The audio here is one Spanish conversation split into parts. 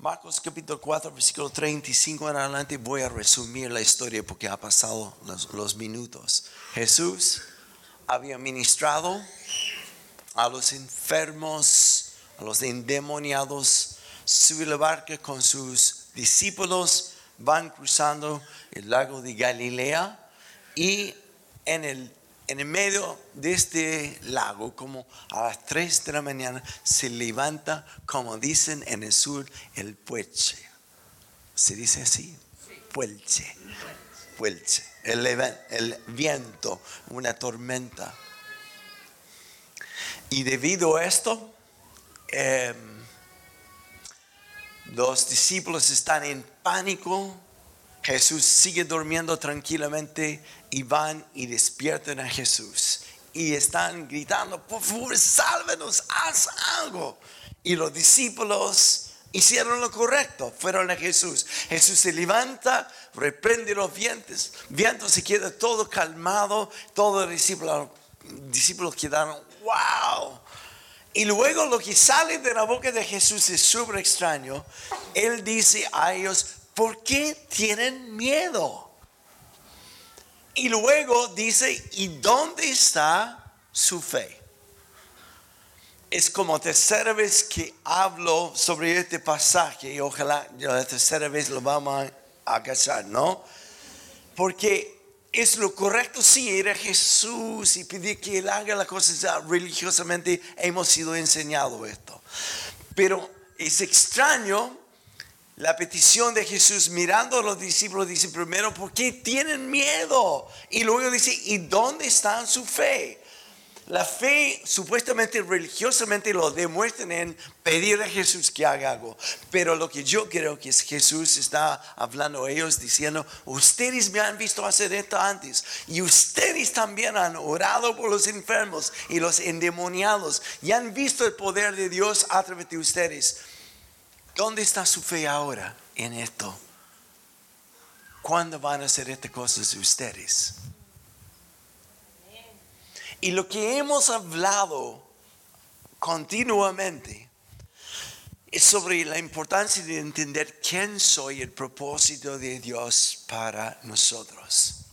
Marcos capítulo 4, versículo 35 en adelante, voy a resumir la historia porque ha pasado los, minutos. Jesús había ministrado a los enfermos, a los endemoniados, sube la barca con sus discípulos, van cruzando el lago de Galilea y en el, en el medio de este lago, como a las 3 de la mañana, se levanta, como dicen en el sur, el puelche. ¿Se dice así? Puelche. Puelche. El, viento, una tormenta. Y debido a esto, em, los discípulos están en pánico. Jesús sigue durmiendo tranquilamente y van y despiertan a Jesús. Y están gritando, por favor, sálvenos, haz algo. Y los discípulos hicieron lo correcto, fueron a Jesús. Jesús se levanta, reprende los vientos, vientos se queda todo calmado, todos los discípulos, discípulos quedaron, wow. Y luego lo que sale de la boca de Jesús es súper extraño. Él dice a ellos, ¿por qué tienen miedo? Y luego dice, ¿y dónde está su fe? Es como tercera vez que hablo sobre este pasaje y ojalá la tercera vez lo vamos a, cachar, ¿no? Porque es lo correcto, sí, ir a Jesús y pedir que Él haga las cosas religiosamente. Hemos sido enseñado esto. Pero es extraño la petición de Jesús mirando a los discípulos. Dice primero, ¿por qué tienen miedo? Y luego dice, ¿y dónde está su fe? La fe supuestamente religiosamente lo demuestran en pedir a Jesús que haga algo. Pero lo que yo creo que es Jesús está hablando a ellos diciendo, ustedes me han visto hacer esto antes y ustedes también han orado por los enfermos y los endemoniados y han visto el poder de Dios a través de ustedes. ¿Dónde está su fe ahora en esto? ¿Cuándo van a hacer estas cosas ustedes? Y lo que hemos hablado continuamente es sobre la importancia de entender quién soy el propósito de Dios para nosotros.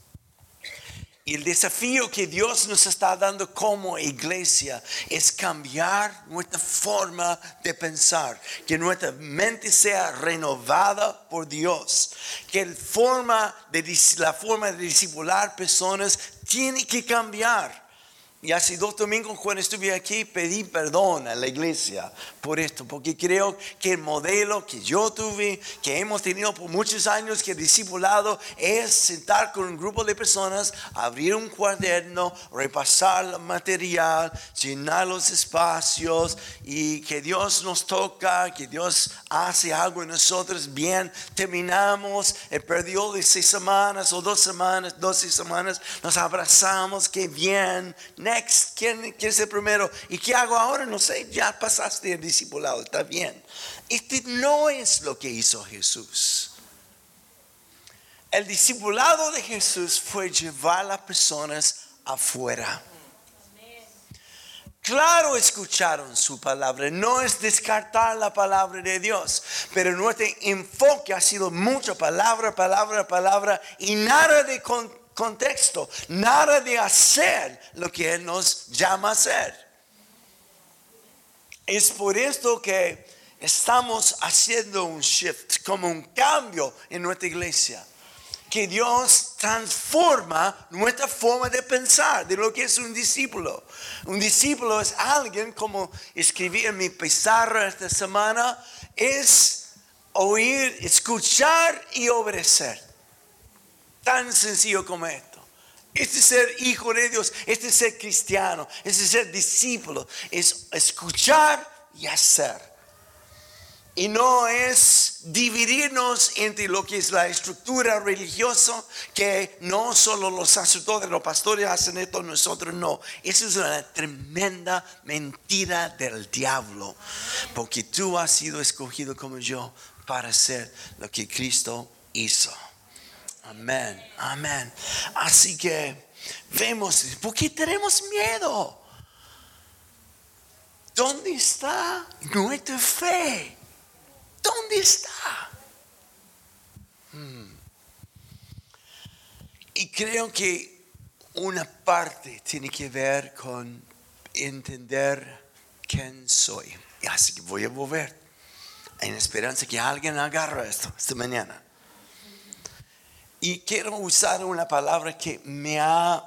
Y el desafío que Dios nos está dando como iglesia es cambiar nuestra forma de pensar, que nuestra mente sea renovada por Dios, que la forma de discipular personas tiene que cambiar. Y hace dos domingos cuando estuve aquí pedí perdón a la iglesia por esto, porque creo que el modelo que yo tuve, que hemos tenido por muchos años, que he discipulado, es sentar con un grupo de personas, abrir un cuaderno, repasar el material, llenar los espacios y que Dios nos toca, que Dios hace algo en nosotros bien. Terminamos el periodo de seis semanas o dos semanas, doce semanas, nos abrazamos, qué bien. Next, ¿quién, es el primero? ¿Y qué hago ahora? No sé, ya pasaste el discipulado, está bien. Este no es lo que hizo Jesús. El discipulado de Jesús fue llevar a las personas afuera. Claro, escucharon su palabra, no es descartar la palabra de Dios, pero nuestro enfoque ha sido mucha palabra, palabra, palabra y nada de con- contexto, nada de hacer lo que Él nos llama a hacer. Es por esto que estamos haciendo un shift, como un cambio en nuestra iglesia. Que Dios transforma nuestra forma de pensar de lo que es un discípulo. Un discípulo es alguien, como escribí en mi pizarra esta semana, es oír, escuchar y obedecer. Tan sencillo como esto. Este es ser hijo de Dios, este es ser cristiano, este es ser discípulo, es escuchar y hacer. Y no es dividirnos entre lo que es la estructura religiosa, que no solo los sacerdotes, los pastores hacen esto, nosotros no. Eso es una tremenda mentira del diablo, porque tú has sido escogido como yo para hacer lo que Cristo hizo. Amén, amén. Así que vemos, ¿por qué tenemos miedo? ¿Dónde está nuestra fe? ¿Dónde está. Hmm. Y creo que una parte tiene que ver con entender quién soy. Así que voy a volver en esperanza que alguien agarre esto esta mañana. Y quiero usar una palabra que me ha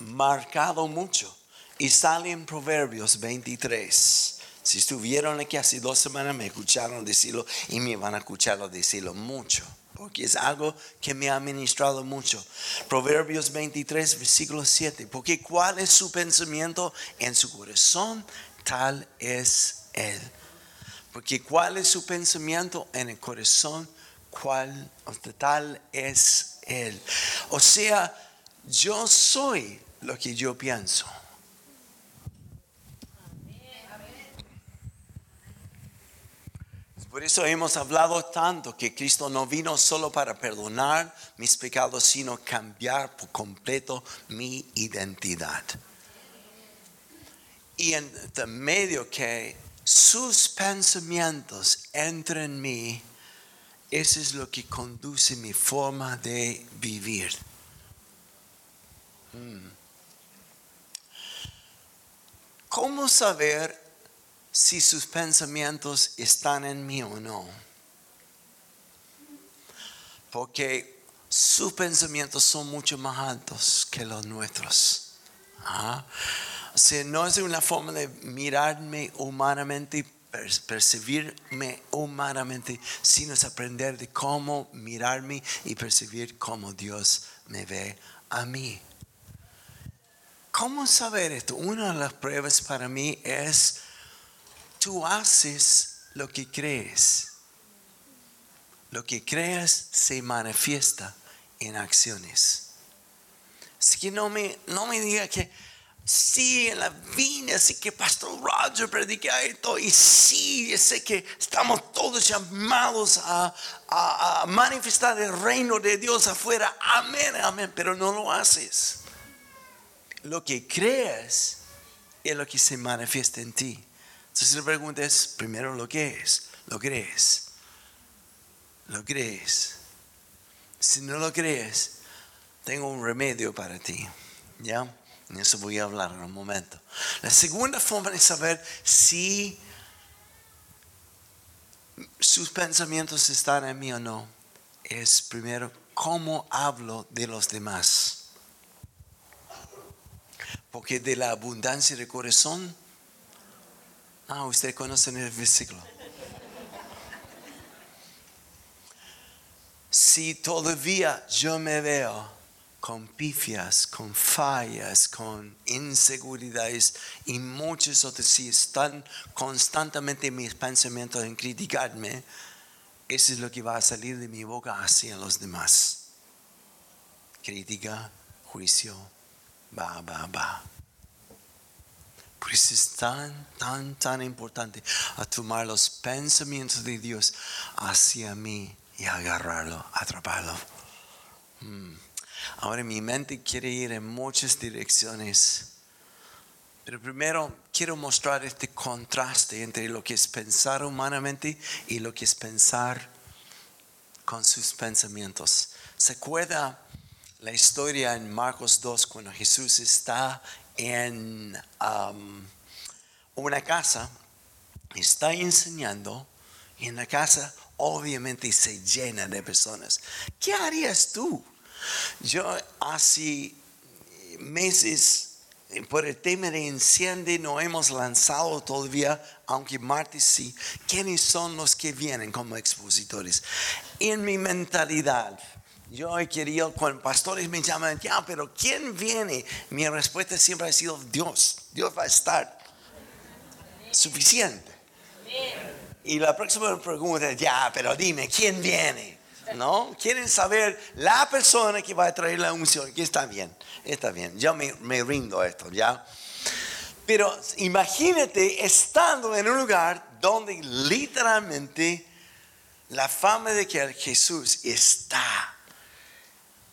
marcado mucho y sale en Proverbios 23. Si estuvieron aquí hace dos semanas me escucharon decirlo y me van a escucharlo decirlo mucho, porque es algo que me ha ministrado mucho. Proverbios 23, versículo 7, porque cuál es su pensamiento en su corazón, tal es él. Porque cuál es su pensamiento en el corazón, cuál tal es él. O sea, yo soy lo que yo pienso. Por eso hemos hablado tanto que Cristo no vino solo para perdonar mis pecados, sino cambiar por completo mi identidad. Y en medio que sus pensamientos entran en mí, eso es lo que conduce mi forma de vivir. Hmm. ¿Cómo saber si sus pensamientos están en mí o no. Porque sus pensamientos son mucho más altos que los nuestros. ¿Ah? O sea, no es una forma de mirarme humanamente percibirme humanamente, sino es aprender de cómo mirarme y percibir cómo Dios me ve a mí. ¿Cómo saber esto? Una de las pruebas para mí es tú haces lo que crees. Lo que creas se manifiesta en acciones. Así que no me, no me diga que sí, en la vida, sí que Pastor Roger predica esto y sí, sé que estamos todos llamados a manifestar el reino de Dios afuera. Amén, amén, pero no lo haces. Lo que crees es lo que se manifiesta en ti. Entonces la pregunta es, primero, ¿lo que es? ¿Lo crees? ¿Lo crees? Si no lo crees, tengo un remedio para ti. ¿Ya? En eso voy a hablar en un momento. La segunda forma de saber si sus pensamientos están en mí o no es primero cómo hablo de los demás. Porque de la abundancia del corazón Ah, usted conoce el versículo. Si todavía yo me veo con pifias, con fallas, con inseguridades y muchos otros, si están constantemente mis pensamientos en criticarme, eso es lo que va a salir de mi boca hacia los demás. Crítica, juicio, va, va, va. Por eso es tan, tan, tan importante a tomar los pensamientos de Dios hacia mí y agarrarlo, atraparlo. Hmm. Ahora mi mente quiere ir en muchas direcciones. Pero primero quiero mostrar este contraste entre lo que es pensar humanamente y lo que es pensar con sus pensamientos. ¿Se acuerda la historia en Marcos 2 cuando Jesús está en um, una casa, está enseñando y en la casa obviamente se llena de personas. ¿Qué harías tú? Yo hace meses por el tema de incendio no hemos lanzado todavía, aunque martes sí, quiénes son los que vienen como expositores. En mi mentalidad, yo he querido, cuando pastores me llaman, ya, pero ¿quién viene? Mi respuesta siempre ha sido Dios. Dios va a estar suficiente. Y la próxima pregunta es, ya, pero dime, ¿quién viene? ¿No? Quieren saber la persona que va a traer la unción, que está bien, está bien. Yo me, me rindo a esto, ¿ya? Pero imagínate estando en un lugar donde literalmente la fama de que Jesús está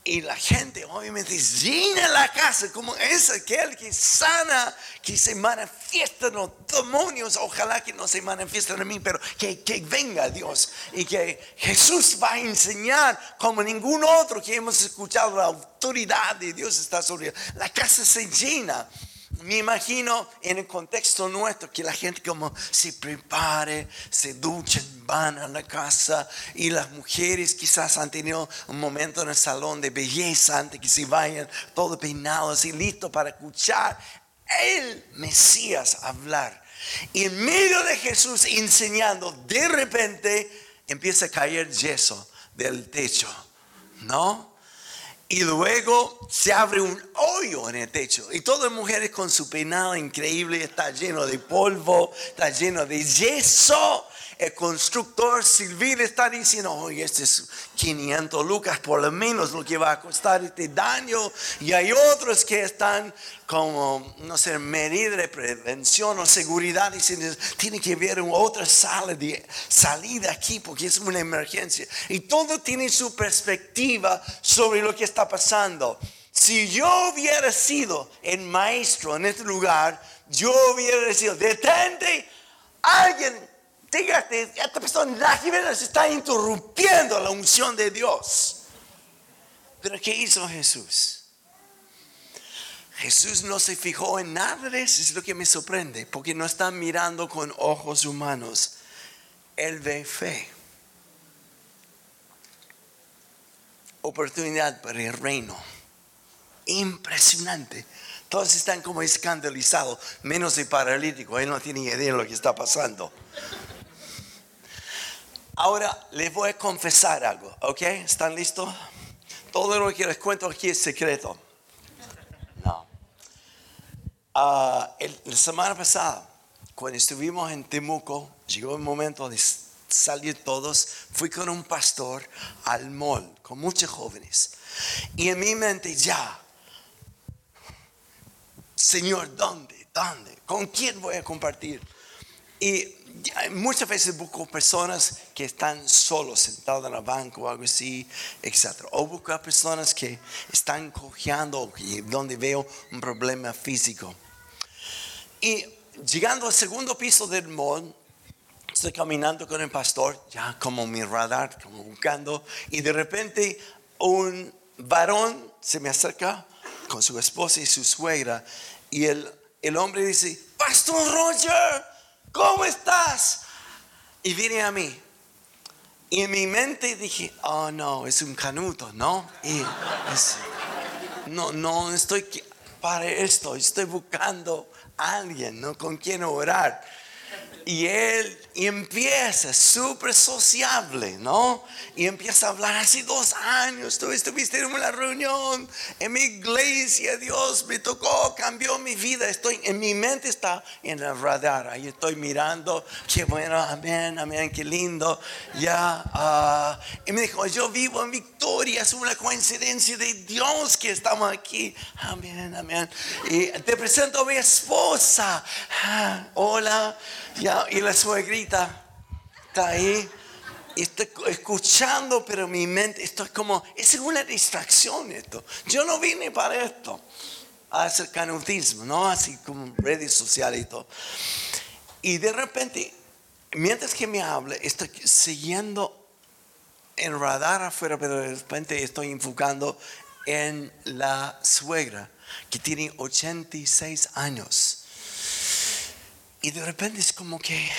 y la gente obviamente llena la casa como es aquel que sana, que se manifiesta los demonios. Ojalá que no se manifiesten en mí, pero que, que venga Dios y que Jesús va a enseñar como ningún otro que hemos escuchado la autoridad de Dios está sobre él. La casa se llena me imagino en el contexto nuestro que la gente como se prepare, se duchen, van a la casa y las mujeres quizás han tenido un momento en el salón de belleza antes que se vayan todos peinados y listos para escuchar el Mesías hablar. Y en medio de Jesús enseñando, de repente empieza a caer yeso del techo, ¿no? Y luego se abre un hoyo en el techo. Y todas las mujeres con su peinado increíble, está lleno de polvo, está lleno de yeso el constructor civil está diciendo, oye, este es 500 lucas por lo menos lo que va a costar este daño. Y hay otros que están como, no sé, medida de prevención o seguridad, diciendo, tiene que haber otra sala de salida aquí porque es una emergencia. Y todo tiene su perspectiva sobre lo que está pasando. Si yo hubiera sido el maestro en este lugar, yo hubiera sido, detente, alguien Dígate, esta persona, la se está interrumpiendo la unción de Dios. Pero ¿qué hizo Jesús? Jesús no se fijó en nada eso, es lo que me sorprende, porque no está mirando con ojos humanos. Él ve fe. Oportunidad para el reino. Impresionante. Todos están como escandalizados, menos el paralítico. Él no tiene idea de lo que está pasando. Ahora les voy a confesar algo, ¿ok? ¿Están listos? Todo lo que les cuento aquí es secreto. No. Ah, la semana pasada, cuando estuvimos en Temuco, llegó el momento de salir todos. Fui con un pastor al mall, con muchos jóvenes. Y en mi mente ya, Señor, ¿dónde? ¿Dónde? ¿Con quién voy a compartir? Y muchas veces busco personas que están solos, sentados en la banca o algo así, etc. O busco a personas que están cojeando, donde veo un problema físico. Y llegando al segundo piso del mall, estoy caminando con el pastor, ya como mi radar, como buscando, y de repente un varón se me acerca con su esposa y su suegra, y el, el hombre dice, Pastor Roger, ¿cómo estás? Y viene a mí. Y en mi mente dije, oh no, es un canuto, ¿no? Y no, no estoy para esto, estoy buscando alguien, ¿no? Con quien orar. Y él empieza súper sociable, ¿no? Y empieza a hablar, hace dos años tú estuviste en una reunión en mi iglesia, Dios me tocó, cambió mi vida. Estoy, en mi mente está en el radar, ahí estoy mirando, qué bueno, amén, amén, qué lindo. Ya, ah, y me dijo, yo vivo en Victoria, es una coincidencia de Dios que estamos aquí. Amén, amén. Y te presento a mi esposa. Ah, hola, ya, y la suegrita está ahí. Y estoy escuchando, pero mi mente, esto es como, es una distracción esto. Yo no vine para esto, a hacer canutismo, ¿no? Así como redes sociales y todo. Y de repente, mientras que me habla, estoy siguiendo el radar afuera, pero de repente estoy enfocando en la suegra, que tiene 86 años. Y de repente es como que,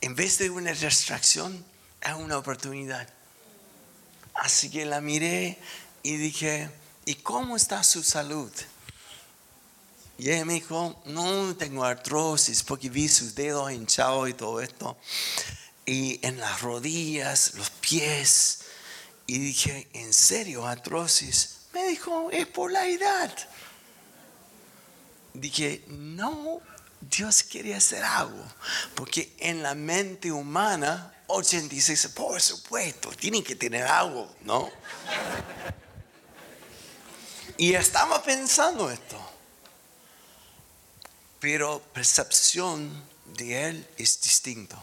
en vez de una distracción, es una oportunidad. Así que la miré y dije, ¿y cómo está su salud? Y ella me dijo, no tengo artrosis porque vi sus dedos hinchados y todo esto. Y en las rodillas, los pies. Y dije, ¿en serio artrosis? Me dijo, es por la edad dije, no, Dios quiere hacer algo. Porque en la mente humana, 86, por supuesto, tienen que tener algo, ¿no? Y estaba pensando esto. Pero percepción de Él es distinto.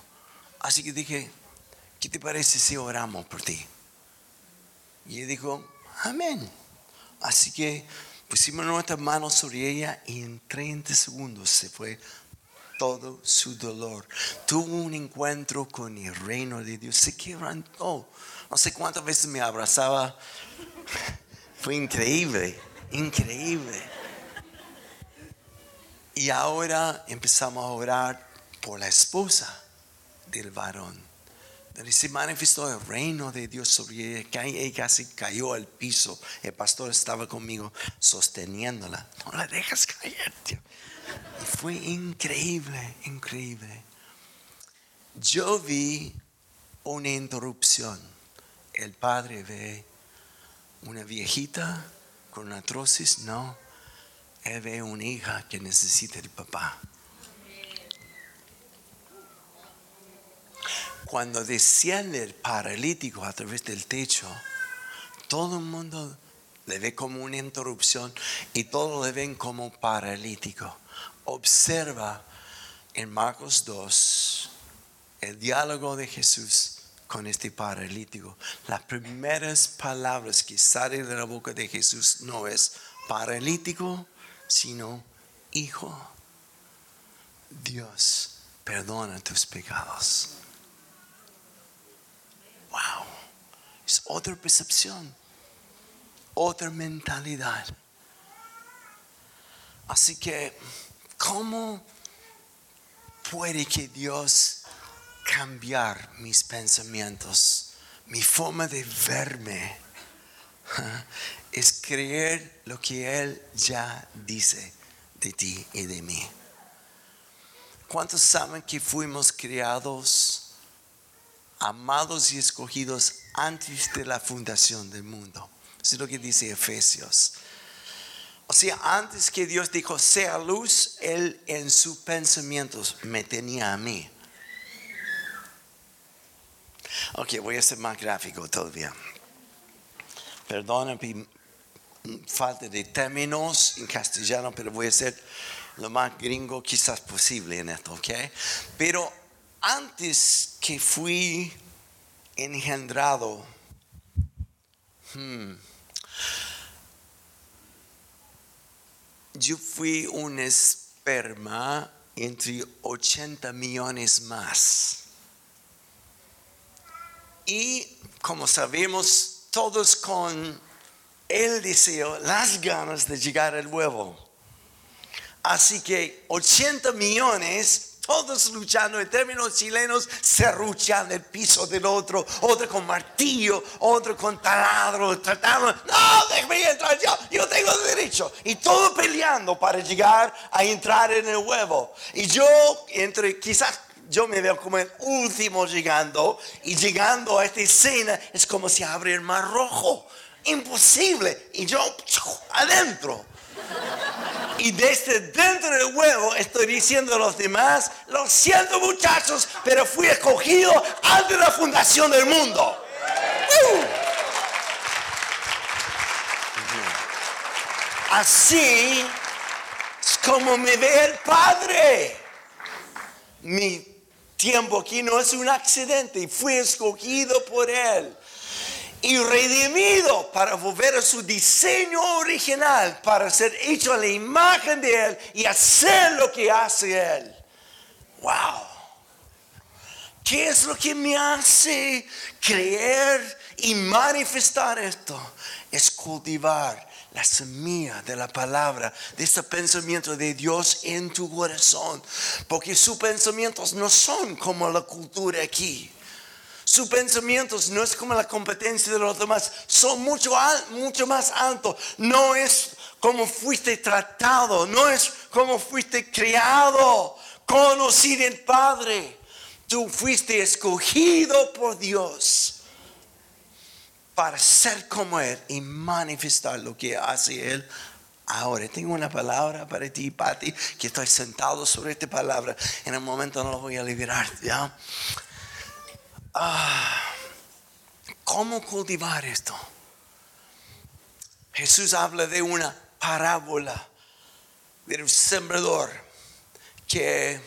Así que dije, ¿qué te parece si oramos por ti? Y ella dijo, amén. Así que pusimos nuestras manos sobre ella y en 30 segundos se fue todo su dolor. Tuvo un encuentro con el reino de Dios. Se quebrantó. No sé cuántas veces me abrazaba. Fue increíble, increíble. Y ahora empezamos a orar por la esposa del varón. Se manifestó el reino de Dios sobre ella. Ella casi cayó al piso. El pastor estaba conmigo sosteniéndola. No la dejas caer, tío. Y fue increíble, increíble. Yo vi una interrupción. El padre ve una viejita con una atrocis, no. Él ve una hija que necesita el papá. Cuando desciende el paralítico a través del techo, todo el mundo le ve como una interrupción y todos le ven como paralítico. Observa en Marcos 2 el diálogo de Jesús con este paralítico. Las primeras palabras que salen de la boca de Jesús no es paralítico, sino hijo. Dios perdona tus pecados. Wow. Es otra percepción, otra mentalidad. Así que, ¿cómo puede que Dios cambiar mis pensamientos, mi forma de verme? Es creer lo que Él ya dice de ti y de mí. ¿Cuántos saben que fuimos criados? Amados y escogidos antes de la fundación del mundo. Eso es lo que dice Efesios. O sea, antes que Dios dijo, sea luz, Él en sus pensamientos me tenía a mí. Ok, voy a ser más gráfico todavía. Perdona mi falta de términos en castellano, pero voy a ser lo más gringo quizás posible en esto, ok? Pero antes que fui engendrado, hmm, yo fui un esperma entre 80 millones más. Y como sabemos, todos con el deseo, las ganas de llegar al huevo. Así que 80 millones todos luchando en términos chilenos, serruchan el piso del otro, otro con martillo, otro con taladro, tratando, no, déjame entrar yo, yo tengo derecho. Y todo peleando para llegar a entrar en el huevo. Y yo, entre, quizás yo me veo como el último llegando, y llegando a esta escena es como si abre el mar rojo. Imposible. Y yo, adentro. Y desde dentro del huevo estoy diciendo a los demás, lo siento muchachos, pero fui escogido antes de la fundación del mundo. Uh. Así es como me ve el Padre. Mi tiempo aquí no es un accidente y fui escogido por Él y redimido para volver a su diseño original, para ser hecho a la imagen de Él y hacer lo que hace Él. ¡Wow! ¿Qué es lo que me hace creer y manifestar esto? Es cultivar la semilla de la palabra, de este pensamiento de Dios en tu corazón. Porque sus pensamientos no son como la cultura aquí. Sus pensamientos no es como la competencia de los demás, son mucho, mucho más altos. No es como fuiste tratado, no es como fuiste criado, conocido el Padre. Tú fuiste escogido por Dios para ser como Él y manifestar lo que hace Él Ahora, tengo una palabra para ti, Pati, que estoy sentado sobre esta palabra. En el momento no lo voy a liberar, ¿ya? Ah, ¿Cómo cultivar esto? Jesús habla de una parábola del sembrador que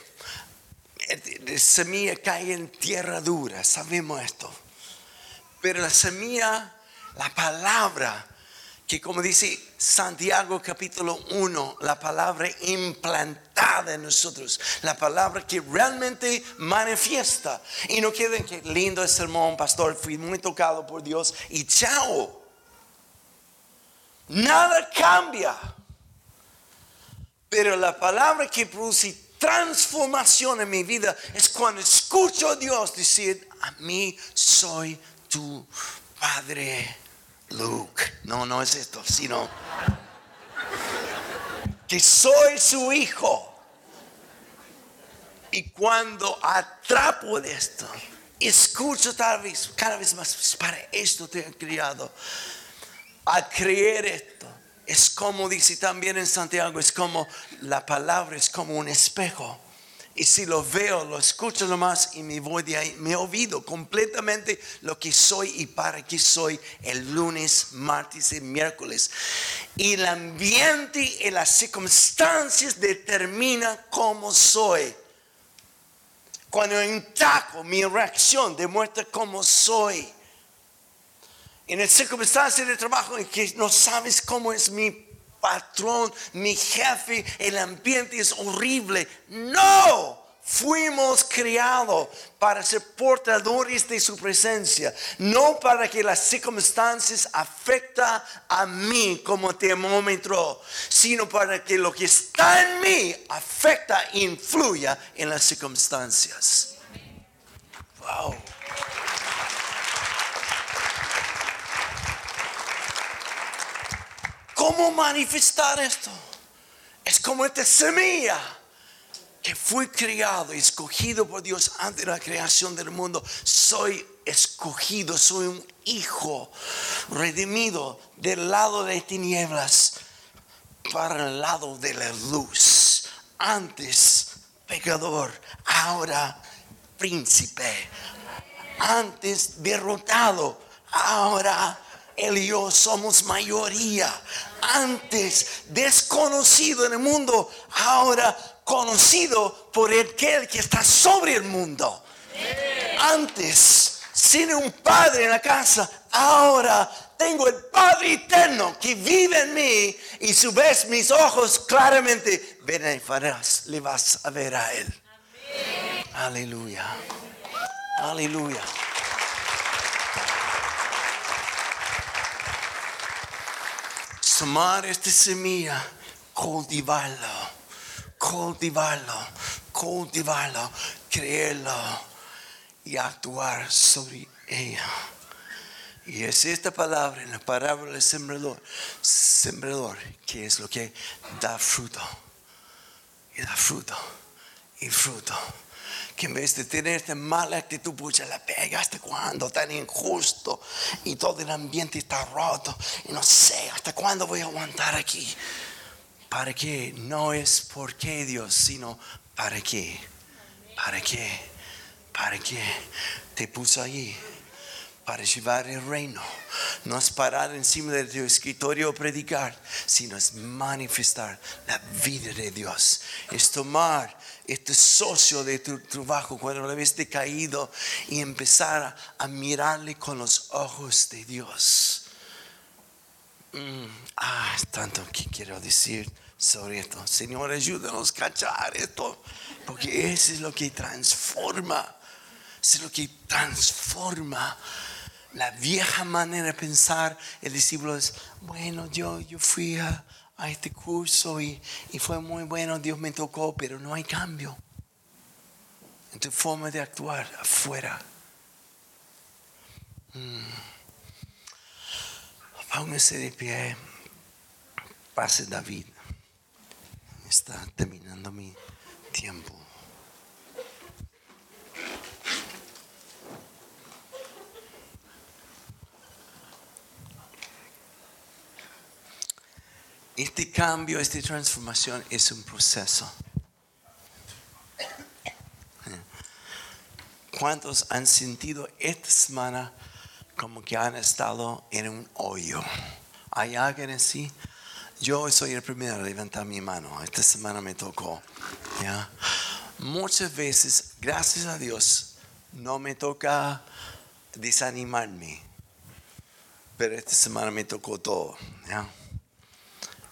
la semilla cae en tierra dura, sabemos esto. Pero la semilla La palabra que como dice Santiago capítulo 1, la palabra implantada en nosotros, la palabra que realmente manifiesta. Y no queden que lindo el sermón, pastor, fui muy tocado por Dios y chao. Nada cambia. Pero la palabra que produce transformación en mi vida es cuando escucho a Dios decir, a mí soy tu Padre. Luke, no, no es esto, sino que soy su hijo. Y cuando atrapo de esto, escucho tal vez, cada vez más, pues, para esto te he criado, a creer esto. Es como dice también en Santiago, es como la palabra, es como un espejo y si lo veo, lo escucho nomás y me voy de ahí. Me olvido completamente lo que soy y para qué soy el lunes, martes y miércoles. Y el ambiente y las circunstancias determinan cómo soy. Cuando intaco mi reacción demuestra cómo soy. En el circunstancias de trabajo en que no sabes cómo es mi patrón, mi jefe, el ambiente es horrible. No, fuimos criados para ser portadores de su presencia, no para que las circunstancias afecten a mí como termómetro, sino para que lo que está en mí afecta e influya en las circunstancias. Wow. ¿Cómo manifestar esto? Es como esta semilla que fui criado y escogido por Dios antes de la creación del mundo. Soy escogido, soy un hijo redimido del lado de tinieblas para el lado de la luz. Antes pecador, ahora príncipe. Antes derrotado, ahora él y yo somos mayoría. Antes desconocido en el mundo, ahora conocido por aquel que está sobre el mundo. Antes, sin un padre en la casa, ahora tengo el Padre eterno que vive en mí y su vez mis ojos claramente ven le vas a ver a él. Aleluya. Aleluya. Tomar esta semilla, cultivarlo, cultivarlo, cultivarlo, creerlo y actuar sobre ella. Y es esta palabra, la palabra del sembrador, sembrador, que es lo que da fruto. Y da fruto, y fruto que en vez de tener esta mala actitud, pucha, la pega hasta cuándo, tan injusto y todo el ambiente está roto y no sé hasta cuándo voy a aguantar aquí. ¿Para qué? No es por qué Dios, sino para qué. ¿Para qué? ¿Para qué? Te puso allí para llevar el reino. No es parar encima de tu escritorio o predicar, sino es manifestar la vida de Dios. Es tomar este socio de tu trabajo cuando lo ves decaído y empezar a, mirarle con los ojos de Dios. Mm, ah, tanto que quiero decir sobre esto. Señor, ayúdanos a cachar esto, porque eso es lo que transforma. Es lo que transforma la vieja manera de pensar, el discípulo es, bueno, yo, yo fui a, este curso y, fue muy bueno, Dios me tocó, pero no hay cambio en tu forma de actuar afuera. Mm. Póngase de pie, pase David. Está terminando mi tiempo. Este cambio, esta transformación es un proceso. ¿Cuántos han sentido esta semana como que han estado en un hoyo? ¿Hay alguien así? Yo soy el primero a levantar mi mano. Esta semana me tocó. Muchas veces, gracias a Dios, no me toca desanimarme. Pero esta semana me tocó todo. ¿ya?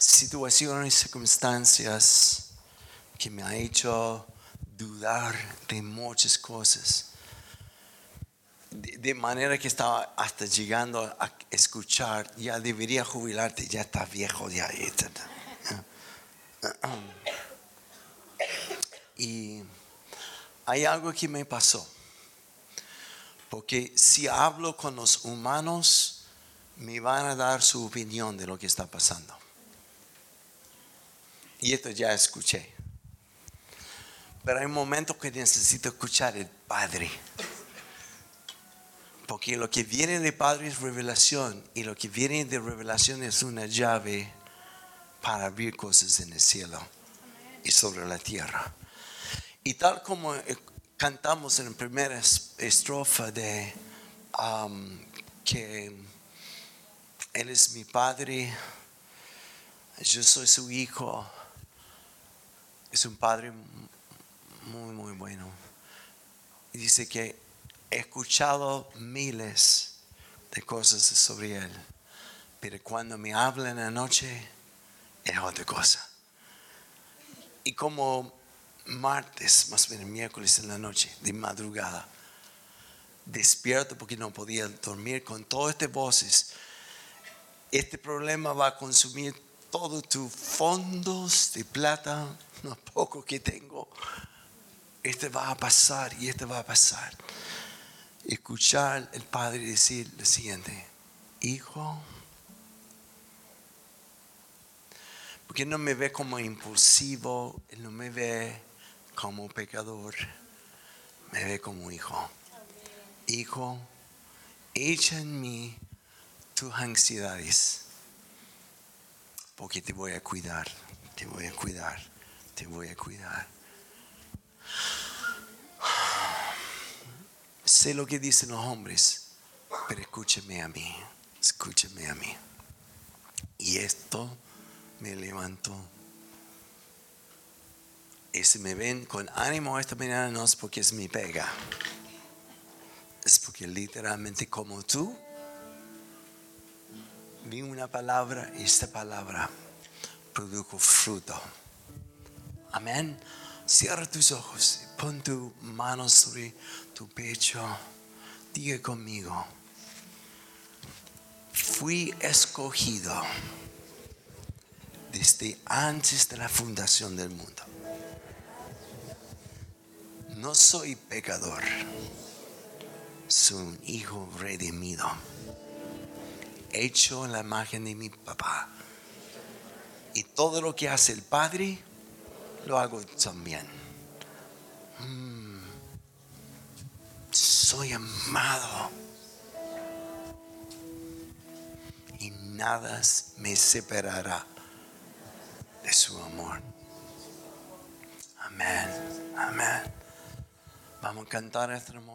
Situaciones, circunstancias que me ha hecho dudar de muchas cosas. De, manera que estaba hasta llegando a escuchar, ya debería jubilarte, ya está viejo, ya. Y hay algo que me pasó. Porque si hablo con los humanos, me van a dar su opinión de lo que está pasando. Y esto ya escuché. Pero hay momentos que necesito escuchar el Padre. Porque lo que viene de Padre es revelación. Y lo que viene de revelación es una llave para abrir cosas en el cielo y sobre la tierra. Y tal como eh, cantamos en la primera estrofa de um, que Él es mi Padre, yo soy su hijo, es un Padre muy, muy bueno. Y dice que he escuchado miles de cosas sobre Él, pero cuando me habla en la noche es otra cosa. Y como martes, más bien miércoles en la noche, de madrugada, despierto porque no podía dormir con todas estas voces. Este problema va a consumir todos tus fondos de plata, lo poco que tengo. Este va a pasar y este va a pasar. Escuchar el Padre decir lo siguiente, hijo, porque no me ve como impulsivo, no me ve como pecador, me ve como hijo. Hijo, echa en mí tus ansiedades, porque te voy a cuidar, te voy a cuidar, te voy a cuidar. Sé lo que dicen los hombres, pero escúcheme a mí, escúcheme a mí. Y esto me levantó y si me ven con ánimo esta mañana no es porque es mi pega. Es porque literalmente como tú, vi una palabra y esta palabra produjo fruto. Amén. Cierra tus ojos, pon tu mano sobre tu pecho. Diga conmigo, fui escogido desde antes de la fundación del mundo no soy pecador, soy un hijo redimido, hecho en la imagen de mi papá. Y todo lo que hace el Padre, lo hago también. Mm. soy amado. Y nada me separará de su amor. Amén. Amén. Vamos a cantar este momento.